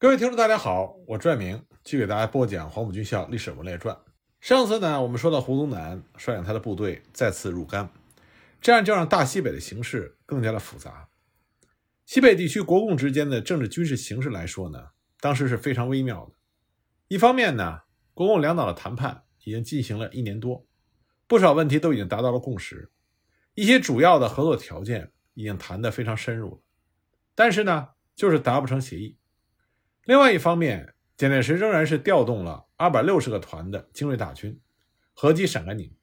各位听众，大家好，我拽明继续给大家播讲《黄埔军校历史文列传》。上次呢，我们说到胡宗南率领他的部队再次入甘，这样就让大西北的形势更加的复杂。西北地区国共之间的政治军事形势来说呢，当时是非常微妙的。一方面呢，国共两党的谈判已经进行了一年多，不少问题都已经达到了共识，一些主要的合作条件已经谈得非常深入了，但是呢，就是达不成协议。另外一方面，蒋介石仍然是调动了二百六十个团的精锐大军，合击陕甘宁，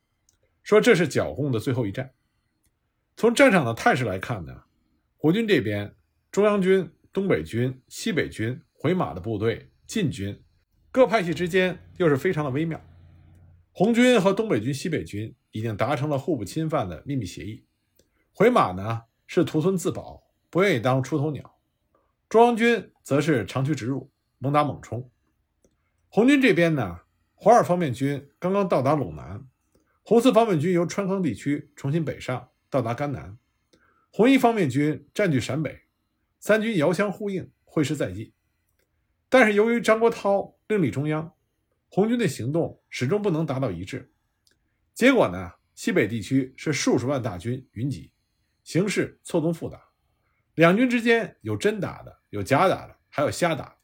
说这是剿共的最后一战。从战场的态势来看呢，国军这边，中央军、东北军、西北军、回马的部队、晋军，各派系之间又是非常的微妙。红军和东北军、西北军已经达成了互不侵犯的秘密协议，回马呢是图存自保，不愿意当出头鸟。中央军则是长驱直入，猛打猛冲。红军这边呢，华二方面军刚刚到达陇南，红四方面军由川康地区重新北上，到达甘南。红一方面军占据陕北，三军遥相呼应，会师在即。但是由于张国焘另立中央，红军的行动始终不能达到一致。结果呢，西北地区是数十万大军云集，形势错综复杂。两军之间有真打的，有假打的，还有瞎打，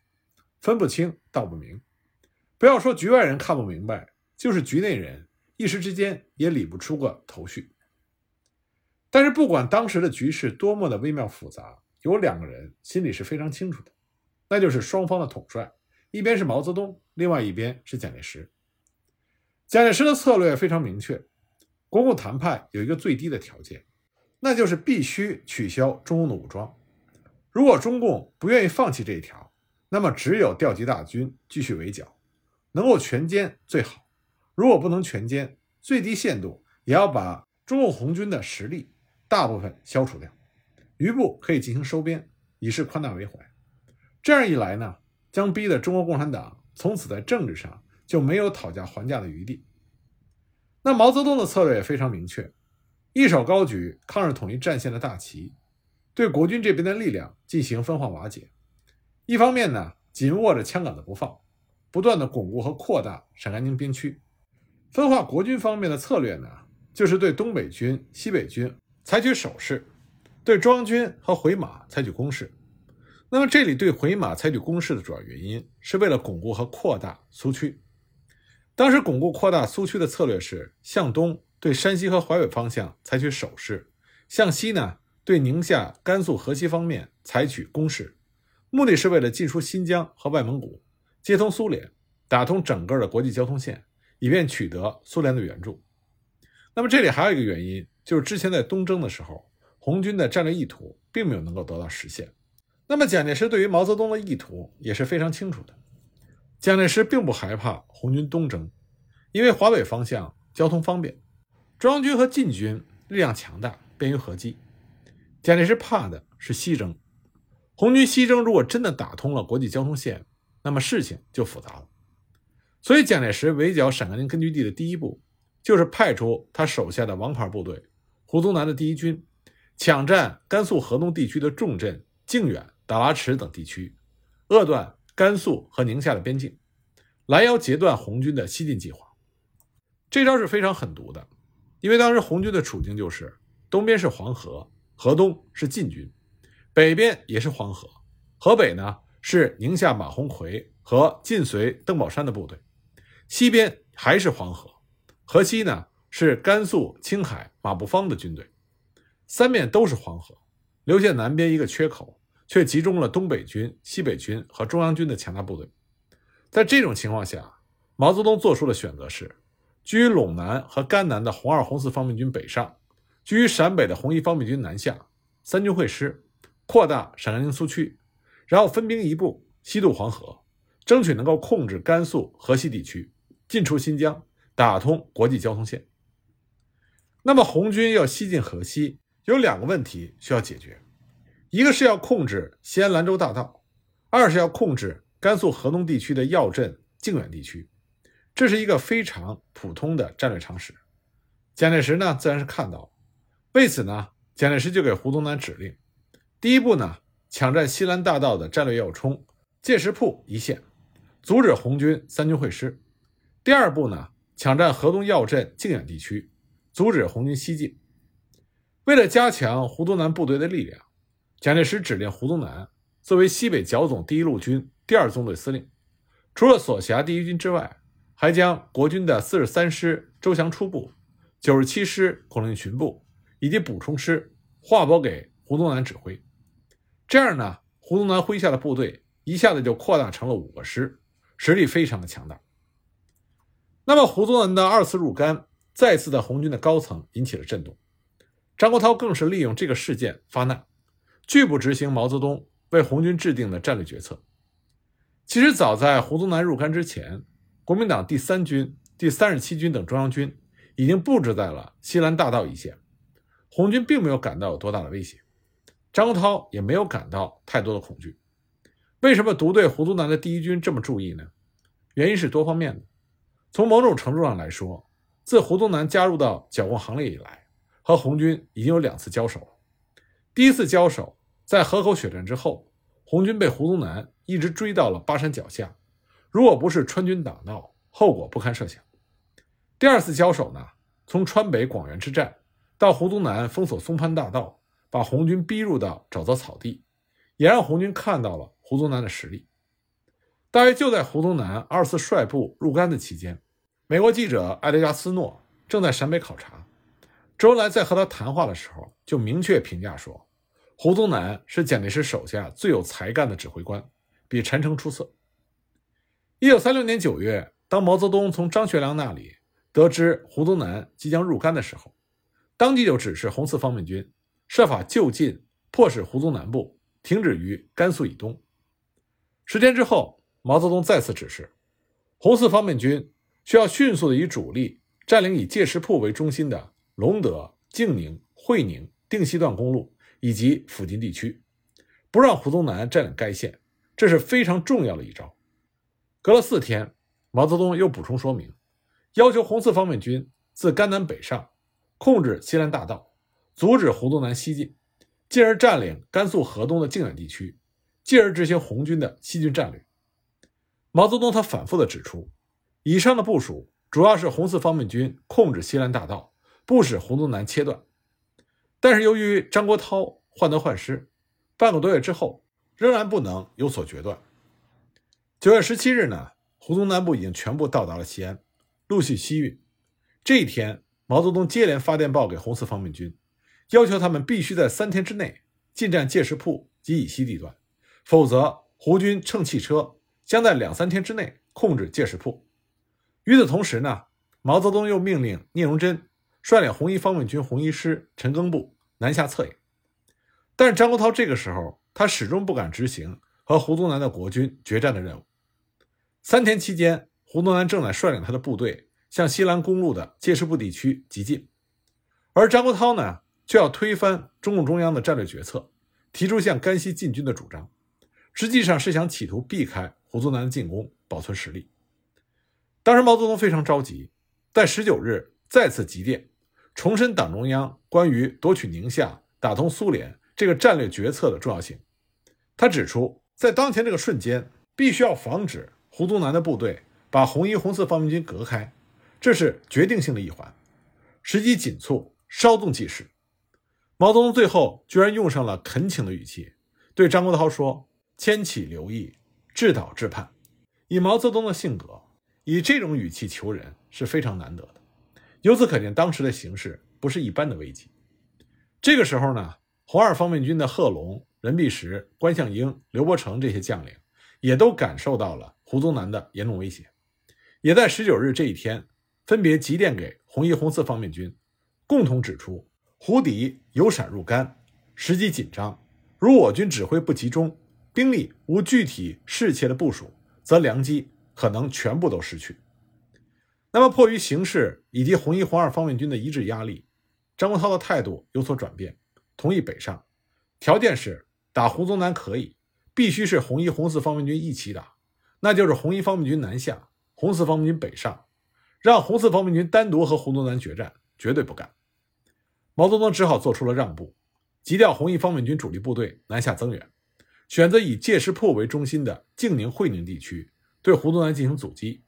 分不清道不明。不要说局外人看不明白，就是局内人一时之间也理不出个头绪。但是不管当时的局势多么的微妙复杂，有两个人心里是非常清楚的，那就是双方的统帅，一边是毛泽东，另外一边是蒋介石。蒋介石的策略非常明确，国共谈判有一个最低的条件。那就是必须取消中共的武装。如果中共不愿意放弃这一条，那么只有调集大军继续围剿，能够全歼最好。如果不能全歼，最低限度也要把中共红军的实力大部分消除掉，余部可以进行收编，以示宽大为怀。这样一来呢，将逼得中国共产党从此在政治上就没有讨价还价的余地。那毛泽东的策略也非常明确。一手高举抗日统一战线的大旗，对国军这边的力量进行分化瓦解；一方面呢，紧握着枪杆子不放，不断的巩固和扩大陕甘宁边区。分化国军方面的策略呢，就是对东北军、西北军采取守势，对中央军和回马采取攻势。那么这里对回马采取攻势的主要原因，是为了巩固和扩大苏区。当时巩固扩大苏区的策略是向东。对山西和淮北方向采取守势，向西呢，对宁夏、甘肃、河西方面采取攻势，目的是为了进出新疆和外蒙古，接通苏联，打通整个的国际交通线，以便取得苏联的援助。那么这里还有一个原因，就是之前在东征的时候，红军的战略意图并没有能够得到实现。那么蒋介石对于毛泽东的意图也是非常清楚的，蒋介石并不害怕红军东征，因为华北方向交通方便。中央军和晋军力量强大，便于合击。蒋介石怕的是西征，红军西征如果真的打通了国际交通线，那么事情就复杂了。所以，蒋介石围剿陕甘宁根据地的第一步，就是派出他手下的王牌部队胡宗南的第一军，抢占甘肃河东地区的重镇靖远、达拉池等地区，扼断甘肃和宁夏的边境，拦腰截断红军的西进计划。这招是非常狠毒的。因为当时红军的处境就是，东边是黄河，河东是晋军，北边也是黄河，河北呢是宁夏马鸿逵和晋绥邓宝山的部队，西边还是黄河，河西呢是甘肃青海马步芳的军队，三面都是黄河，留下南边一个缺口，却集中了东北军、西北军和中央军的强大部队。在这种情况下，毛泽东做出的选择是。居于陇南和甘南的红二、红四方面军北上，居于陕北的红一方面军南下，三军会师，扩大陕甘宁苏区，然后分兵一部西渡黄河，争取能够控制甘肃、河西地区，进出新疆，打通国际交通线。那么红军要西进河西，有两个问题需要解决：一个是要控制西安兰州大道，二是要控制甘肃河东地区的要镇靖远地区。这是一个非常普通的战略常识，蒋介石呢自然是看到了，为此呢，蒋介石就给胡宗南指令，第一步呢，抢占西兰大道的战略要冲，界石铺一线，阻止红军三军会师；第二步呢，抢占河东要镇靖远地区，阻止红军西进。为了加强胡宗南部队的力量，蒋介石指令胡宗南作为西北剿总第一路军第二纵队司令，除了所辖第一军之外，还将国军的四十三师周祥初部、九十七师孔令群部以及补充师划拨给胡宗南指挥。这样呢，胡宗南麾下的部队一下子就扩大成了五个师，实力非常的强大。那么，胡宗南的二次入甘，再次在红军的高层引起了震动。张国焘更是利用这个事件发难，拒不执行毛泽东为红军制定的战略决策。其实，早在胡宗南入甘之前，国民党第三军、第三十七军等中央军已经布置在了西兰大道一线，红军并没有感到有多大的威胁，张国焘也没有感到太多的恐惧。为什么独对胡宗南的第一军这么注意呢？原因是多方面的。从某种程度上来说，自胡宗南加入到剿共行列以来，和红军已经有两次交手了。第一次交手在河口血战之后，红军被胡宗南一直追到了巴山脚下，如果不是川军打闹，后果不堪设想。第二次交手呢，从川北广元之战到胡宗南封锁松潘大道，把红军逼入到沼泽草地，也让红军看到了胡宗南的实力。大约就在胡宗南二次率部入甘的期间，美国记者艾德加斯诺正在陕北考察。周恩来在和他谈话的时候，就明确评价说，胡宗南是蒋介石手下最有才干的指挥官，比陈诚出色。一九三六年九月，当毛泽东从张学良那里得知胡宗南即将入甘的时候，当即就指示红四方面军设法就近迫使胡宗南部停止于甘肃以东。十天之后，毛泽东再次指示，红四方面军需要迅速的以主力占领以界石铺为中心的。隆德、静宁、会宁、定西段公路以及附近地区，不让胡宗南占领该线，这是非常重要的一招。隔了四天，毛泽东又补充说明，要求红四方面军自甘南北上，控制西兰大道，阻止胡宗南西进，进而占领甘肃河东的靖远地区，进而执行红军的西进战略。毛泽东他反复的指出，以上的部署主要是红四方面军控制西兰大道。不使胡宗南切断，但是由于张国焘患得患失，半个多月之后仍然不能有所决断。九月十七日呢，胡宗南部已经全部到达了西安，陆续西运。这一天，毛泽东接连发电报给红四方面军，要求他们必须在三天之内进占界石铺及以西地段，否则胡军乘汽车将在两三天之内控制界石铺。与此同时呢，毛泽东又命令聂荣臻。率领红一方面军红一师陈赓部南下策应，但是张国焘这个时候他始终不敢执行和胡宗南的国军决战的任务。三天期间，胡宗南正在率领他的部队向西兰公路的界石部地区急进，而张国焘呢，却要推翻中共中央的战略决策，提出向甘西进军的主张，实际上是想企图避开胡宗南的进攻，保存实力。当时毛泽东非常着急，在十九日再次急电。重申党中央关于夺取宁夏、打通苏联这个战略决策的重要性。他指出，在当前这个瞬间，必须要防止胡宗南的部队把红一、红四方面军隔开，这是决定性的一环。时机紧促，稍纵即逝。毛泽东最后居然用上了恳请的语气，对张国焘说：“千起留意，治岛治叛。”以毛泽东的性格，以这种语气求人是非常难得的。由此可见，当时的形势不是一般的危机。这个时候呢，红二方面军的贺龙、任弼时、关向应、刘伯承这些将领，也都感受到了胡宗南的严重威胁，也在十九日这一天，分别急电给红一、红四方面军，共同指出胡敌由陕入甘，时机紧张，如我军指挥不集中，兵力无具体适切的部署，则良机可能全部都失去。那么，迫于形势以及红一、红二方面军的一致压力，张国焘的态度有所转变，同意北上，条件是打胡宗南可以，必须是红一、红四方面军一起打，那就是红一方面军南下，红四方面军北上，让红四方面军单独和胡宗南决战，绝对不干。毛泽东只好做出了让步，急调红一方面军主力部队南下增援，选择以界石铺为中心的静宁、会宁地区对胡宗南进行阻击。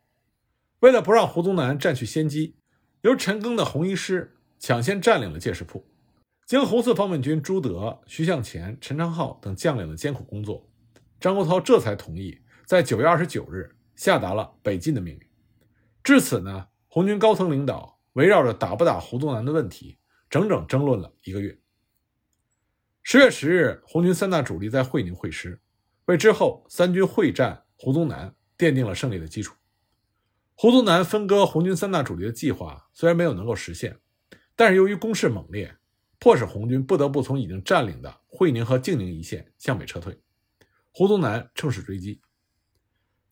为了不让胡宗南占据先机，由陈赓的红一师抢先占领了界石铺。经红四方面军朱德、徐向前、陈昌浩等将领的艰苦工作，张国焘这才同意在九月二十九日下达了北进的命令。至此呢，红军高层领导围绕着打不打胡宗南的问题，整整争论了一个月。十月十日，红军三大主力在会宁会师，为之后三军会战胡宗南奠定了胜利的基础。胡宗南分割红军三大主力的计划虽然没有能够实现，但是由于攻势猛烈。迫使红军不得不从已经占领的会宁和静宁一线向北撤退，胡宗南乘势追击。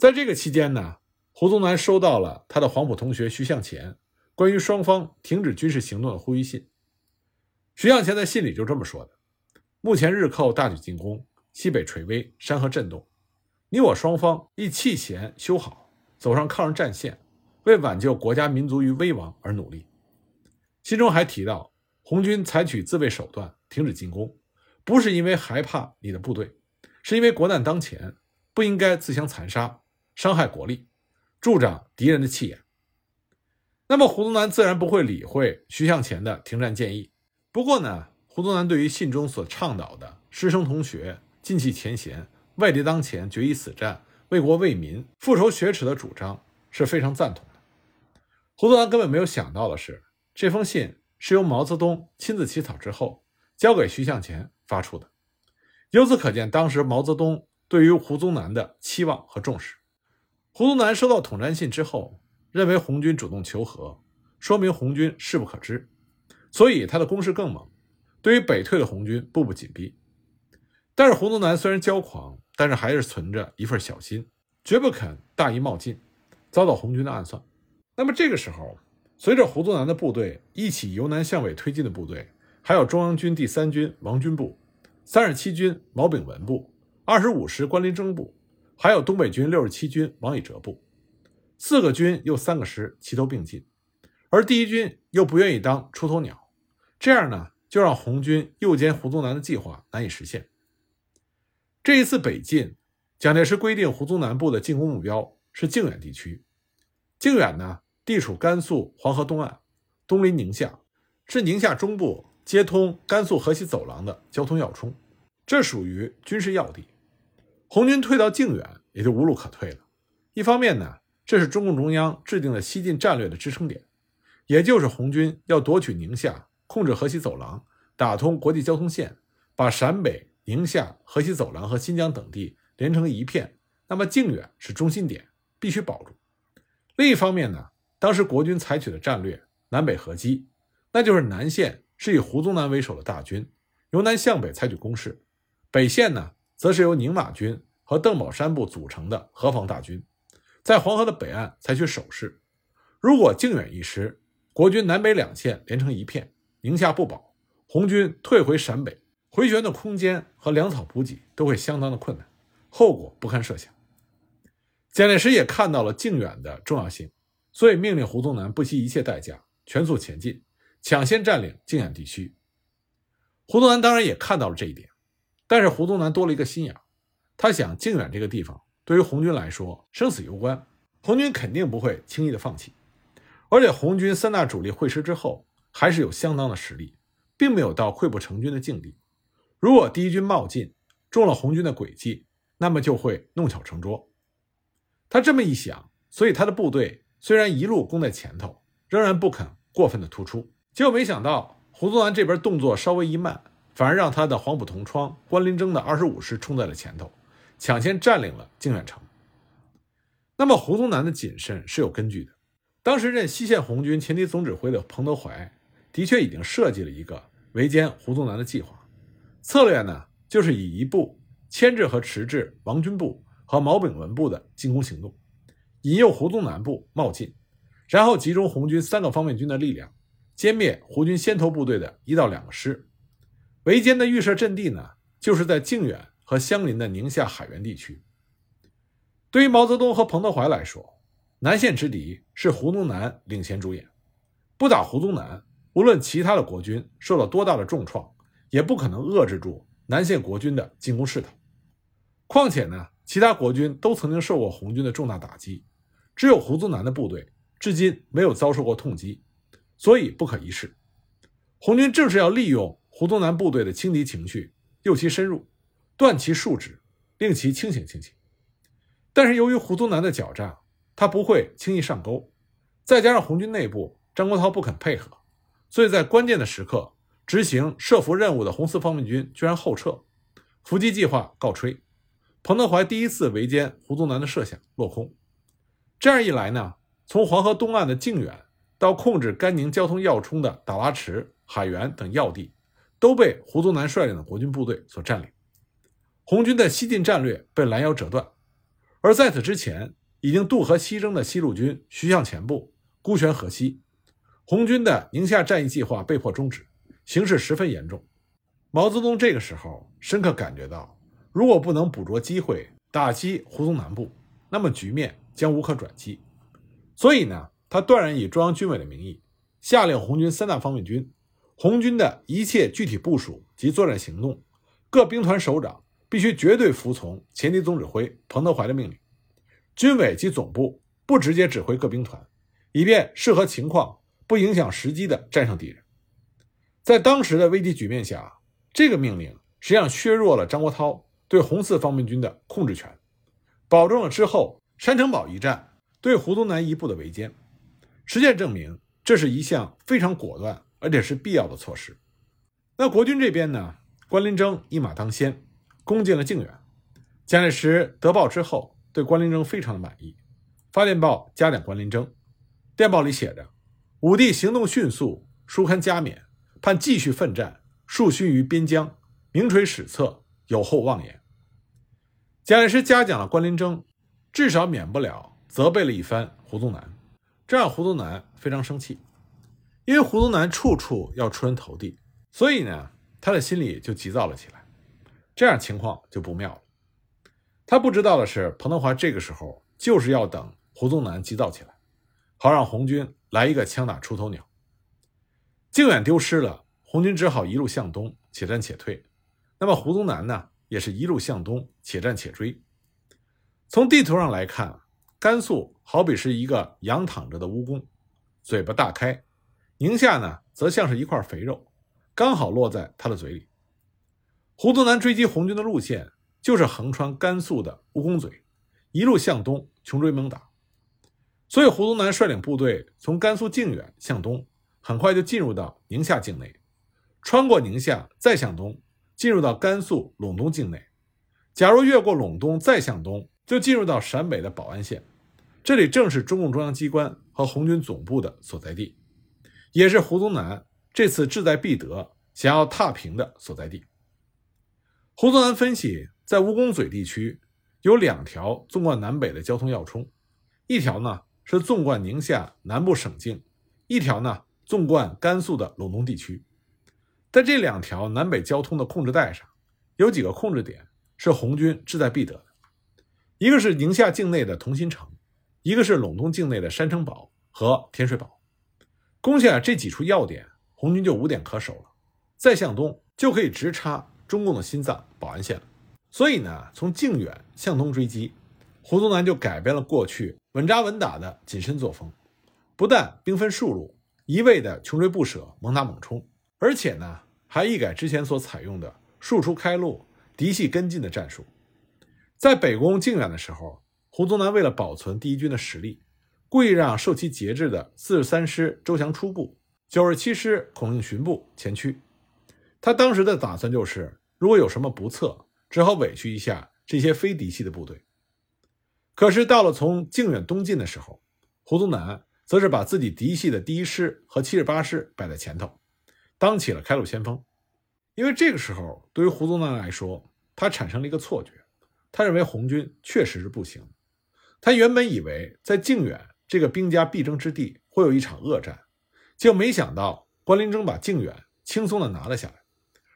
在这个期间呢，胡宗南收到了他的黄埔同学徐向前关于双方停止军事行动的呼吁信。徐向前在信里就这么说的：“目前日寇大举进攻，西北垂危，山河震动，你我双方亦弃前修好，走上抗日战线，为挽救国家民族于危亡而努力。”信中还提到。红军采取自卫手段停止进攻，不是因为害怕你的部队，是因为国难当前，不应该自相残杀，伤害国力，助长敌人的气焰。那么胡宗南自然不会理会徐向前的停战建议。不过呢，胡宗南对于信中所倡导的师生同学、尽弃前嫌、外敌当前决一死战、为国为民、复仇雪耻的主张是非常赞同的。胡宗南根本没有想到的是，这封信。是由毛泽东亲自起草之后交给徐向前发出的，由此可见，当时毛泽东对于胡宗南的期望和重视。胡宗南收到统战信之后，认为红军主动求和，说明红军势不可支，所以他的攻势更猛，对于北退的红军步步紧逼。但是胡宗南虽然骄狂，但是还是存着一份小心，绝不肯大意冒进，遭到红军的暗算。那么这个时候。随着胡宗南的部队一起由南向北推进的部队，还有中央军第三军王军部、三十七军毛炳文部、二十五师关林征部，还有东北军六十七军王以哲部，四个军又三个师齐头并进，而第一军又不愿意当出头鸟，这样呢，就让红军诱歼胡宗南的计划难以实现。这一次北进，蒋介石规定胡宗南部的进攻目标是靖远地区，靖远呢？地处甘肃黄河东岸，东临宁夏，是宁夏中部接通甘肃河西走廊的交通要冲，这属于军事要地。红军退到靖远，也就无路可退了。一方面呢，这是中共中央制定的西进战略的支撑点，也就是红军要夺取宁夏，控制河西走廊，打通国际交通线，把陕北、宁夏、河西走廊和新疆等地连成一片。那么靖远是中心点，必须保住。另一方面呢？当时国军采取的战略南北合击，那就是南线是以胡宗南为首的大军由南向北采取攻势，北线呢则是由宁马军和邓宝山部组成的河防大军，在黄河的北岸采取守势。如果靖远一失，国军南北两线连成一片，宁夏不保，红军退回陕北，回旋的空间和粮草补给都会相当的困难，后果不堪设想。蒋介石也看到了靖远的重要性。所以命令胡宗南不惜一切代价全速前进，抢先占领靖远地区。胡宗南当然也看到了这一点，但是胡宗南多了一个心眼他想靖远这个地方对于红军来说生死攸关，红军肯定不会轻易的放弃。而且红军三大主力会师之后，还是有相当的实力，并没有到溃不成军的境地。如果第一军冒进中了红军的诡计，那么就会弄巧成拙。他这么一想，所以他的部队。虽然一路攻在前头，仍然不肯过分的突出。结果没想到，胡宗南这边动作稍微一慢，反而让他的黄埔同窗关林征的二十五师冲在了前头，抢先占领了靖远城。那么，胡宗南的谨慎是有根据的。当时任西线红军前敌总指挥的彭德怀，的确已经设计了一个围歼胡宗南的计划。策略呢，就是以一部牵制和迟滞王军部和毛炳文部的进攻行动。引诱胡宗南部冒进，然后集中红军三个方面军的力量，歼灭胡军先头部队的一到两个师。围歼的预设阵地呢，就是在靖远和相邻的宁夏海原地区。对于毛泽东和彭德怀来说，南线之敌是胡宗南领衔主演，不打胡宗南，无论其他的国军受到多大的重创，也不可能遏制住南线国军的进攻势头。况且呢，其他国军都曾经受过红军的重大打击，只有胡宗南的部队至今没有遭受过痛击，所以不可一世。红军正是要利用胡宗南部队的轻敌情绪，诱其深入，断其数指，令其清醒清醒。但是由于胡宗南的狡诈，他不会轻易上钩，再加上红军内部张国焘不肯配合，所以在关键的时刻。执行设伏任务的红四方面军居然后撤，伏击计划告吹，彭德怀第一次围歼胡宗南的设想落空。这样一来呢，从黄河东岸的靖远到控制甘宁交通要冲的打拉池、海原等要地，都被胡宗南率领的国军部队所占领。红军的西进战略被拦腰折断，而在此之前已经渡河西征的西路军徐向前部孤悬河西，红军的宁夏战役计划被迫终止。形势十分严重，毛泽东这个时候深刻感觉到，如果不能捕捉机会打击胡宗南部，那么局面将无可转机。所以呢，他断然以中央军委的名义，下令红军三大方面军、红军的一切具体部署及作战行动，各兵团首长必须绝对服从前敌总指挥彭德怀的命令，军委及总部不直接指挥各兵团，以便适合情况、不影响时机的战胜敌人。在当时的危机局面下，这个命令实际上削弱了张国焘对红四方面军的控制权，保证了之后山城堡一战对胡宗南一部的围歼。实践证明，这是一项非常果断而且是必要的措施。那国军这边呢？关麟征一马当先，攻进了靖远。蒋介石得报之后，对关麟征非常的满意，发电报嘉奖关麟征。电报里写着：“武帝行动迅速，书堪加冕。”盼继续奋战，数勋于边疆，名垂史册，有后望也。蒋介石嘉奖了关麟征，至少免不了责备了一番胡宗南，这让胡宗南非常生气，因为胡宗南处处要出人头地，所以呢，他的心里就急躁了起来。这样情况就不妙了。他不知道的是，彭德怀这个时候就是要等胡宗南急躁起来，好让红军来一个枪打出头鸟。靖远丢失了，红军只好一路向东，且战且退。那么胡宗南呢，也是一路向东，且战且追。从地图上来看，甘肃好比是一个仰躺着的蜈蚣，嘴巴大开；宁夏呢，则像是一块肥肉，刚好落在他的嘴里。胡宗南追击红军的路线就是横穿甘肃的蜈蚣嘴，一路向东穷追猛打。所以胡宗南率领部队从甘肃靖远向东。很快就进入到宁夏境内，穿过宁夏再向东，进入到甘肃陇东境内。假如越过陇东再向东，就进入到陕北的保安县。这里正是中共中央机关和红军总部的所在地，也是胡宗南这次志在必得、想要踏平的所在地。胡宗南分析，在蜈蚣嘴地区有两条纵贯南北的交通要冲，一条呢是纵贯宁夏南部省境，一条呢。纵贯甘肃的陇东地区，在这两条南北交通的控制带上，有几个控制点是红军志在必得的。一个是宁夏境内的同心城，一个是陇东境内的山城堡和天水堡。攻下这几处要点，红军就无点可守了。再向东，就可以直插中共的心脏保安县了。所以呢，从靖远向东追击，胡宗南就改变了过去稳扎稳打的谨慎作风，不但兵分数路。一味的穷追不舍、猛打猛冲，而且呢，还一改之前所采用的庶出开路、嫡系跟进的战术。在北攻靖远的时候，胡宗南为了保存第一军的实力，故意让受其节制的四十三师周祥初部、九十七师孔令寻部前驱。他当时的打算就是，如果有什么不测，只好委屈一下这些非嫡系的部队。可是到了从靖远东进的时候，胡宗南。则是把自己嫡系的第一师和七十八师摆在前头，当起了开路先锋。因为这个时候，对于胡宗南来说，他产生了一个错觉，他认为红军确实是不行。他原本以为在靖远这个兵家必争之地会有一场恶战，就没想到关麟征把靖远轻松地拿了下来，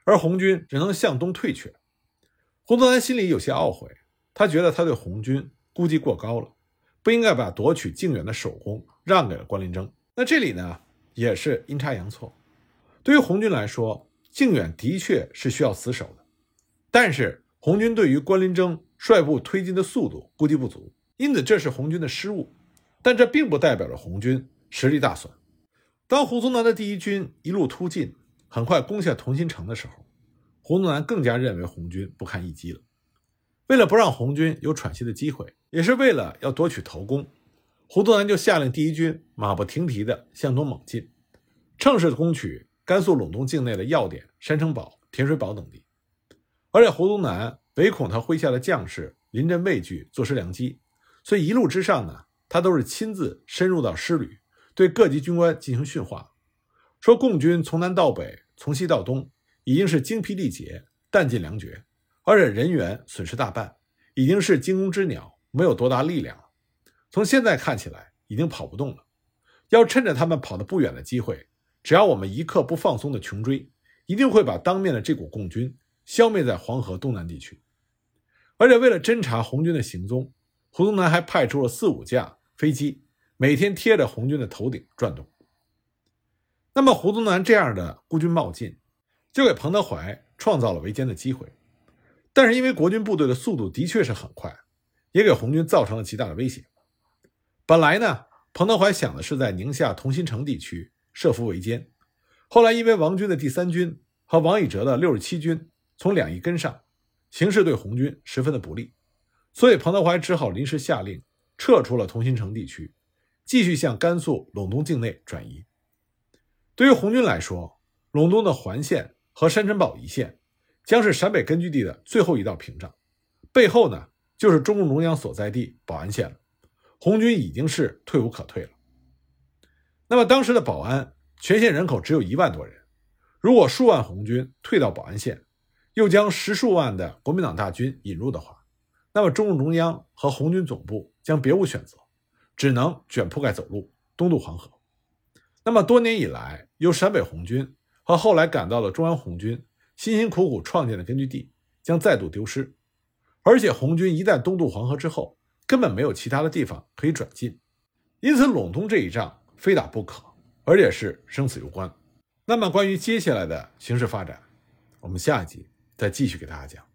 而红军只能向东退却。胡宗南心里有些懊悔，他觉得他对红军估计过高了，不应该把夺取靖远的首功。让给了关麟征，那这里呢也是阴差阳错。对于红军来说，靖远的确是需要死守的，但是红军对于关麟征率部推进的速度估计不足，因此这是红军的失误。但这并不代表着红军实力大损。当胡宗南的第一军一路突进，很快攻下同心城的时候，胡宗南更加认为红军不堪一击了。为了不让红军有喘息的机会，也是为了要夺取头功，胡宗南就下令第一军马不停蹄地向东猛进，乘势攻取甘肃陇东境内的要点山城堡、甜水堡等地。而且胡宗南唯恐他麾下的将士临阵畏惧、坐失良机，所以一路之上呢，他都是亲自深入到师旅，对各级军官进行训话，说共军从南到北、从西到东，已经是精疲力竭、弹尽粮绝，而且人员损失大半，已经是惊弓之鸟，没有多大力量了。从现在看起来，已经跑不动了。要趁着他们跑得不远的机会，只要我们一刻不放松的穷追，一定会把当面的这股共军消灭在黄河东南地区。而且为了侦察红军的行踪，胡宗南还派出了四五架飞机，每天贴着红军的头顶转动。那么，胡宗南这样的孤军冒进，就给彭德怀创造了围歼的机会。但是，因为国军部队的速度的确是很快，也给红军造成了极大的威胁。本来呢，彭德怀想的是在宁夏同心城地区设伏围歼，后来因为王军的第三军和王以哲的六十七军从两翼跟上，形势对红军十分的不利，所以彭德怀只好临时下令撤出了同心城地区，继续向甘肃陇东境内转移。对于红军来说，陇东的环线和山城堡一线将是陕北根据地的最后一道屏障，背后呢就是中共中央所在地保安县了。红军已经是退无可退了。那么当时的保安全县人口只有一万多人，如果数万红军退到保安县，又将十数万的国民党大军引入的话，那么中共中央和红军总部将别无选择，只能卷铺盖走路东渡黄河。那么多年以来，由陕北红军和后来赶到了中央红军辛辛苦苦创建的根据地将再度丢失，而且红军一旦东渡黄河之后，根本没有其他的地方可以转进，因此陇东这一仗非打不可，而且是生死攸关。那么关于接下来的形势发展，我们下一集再继续给大家讲。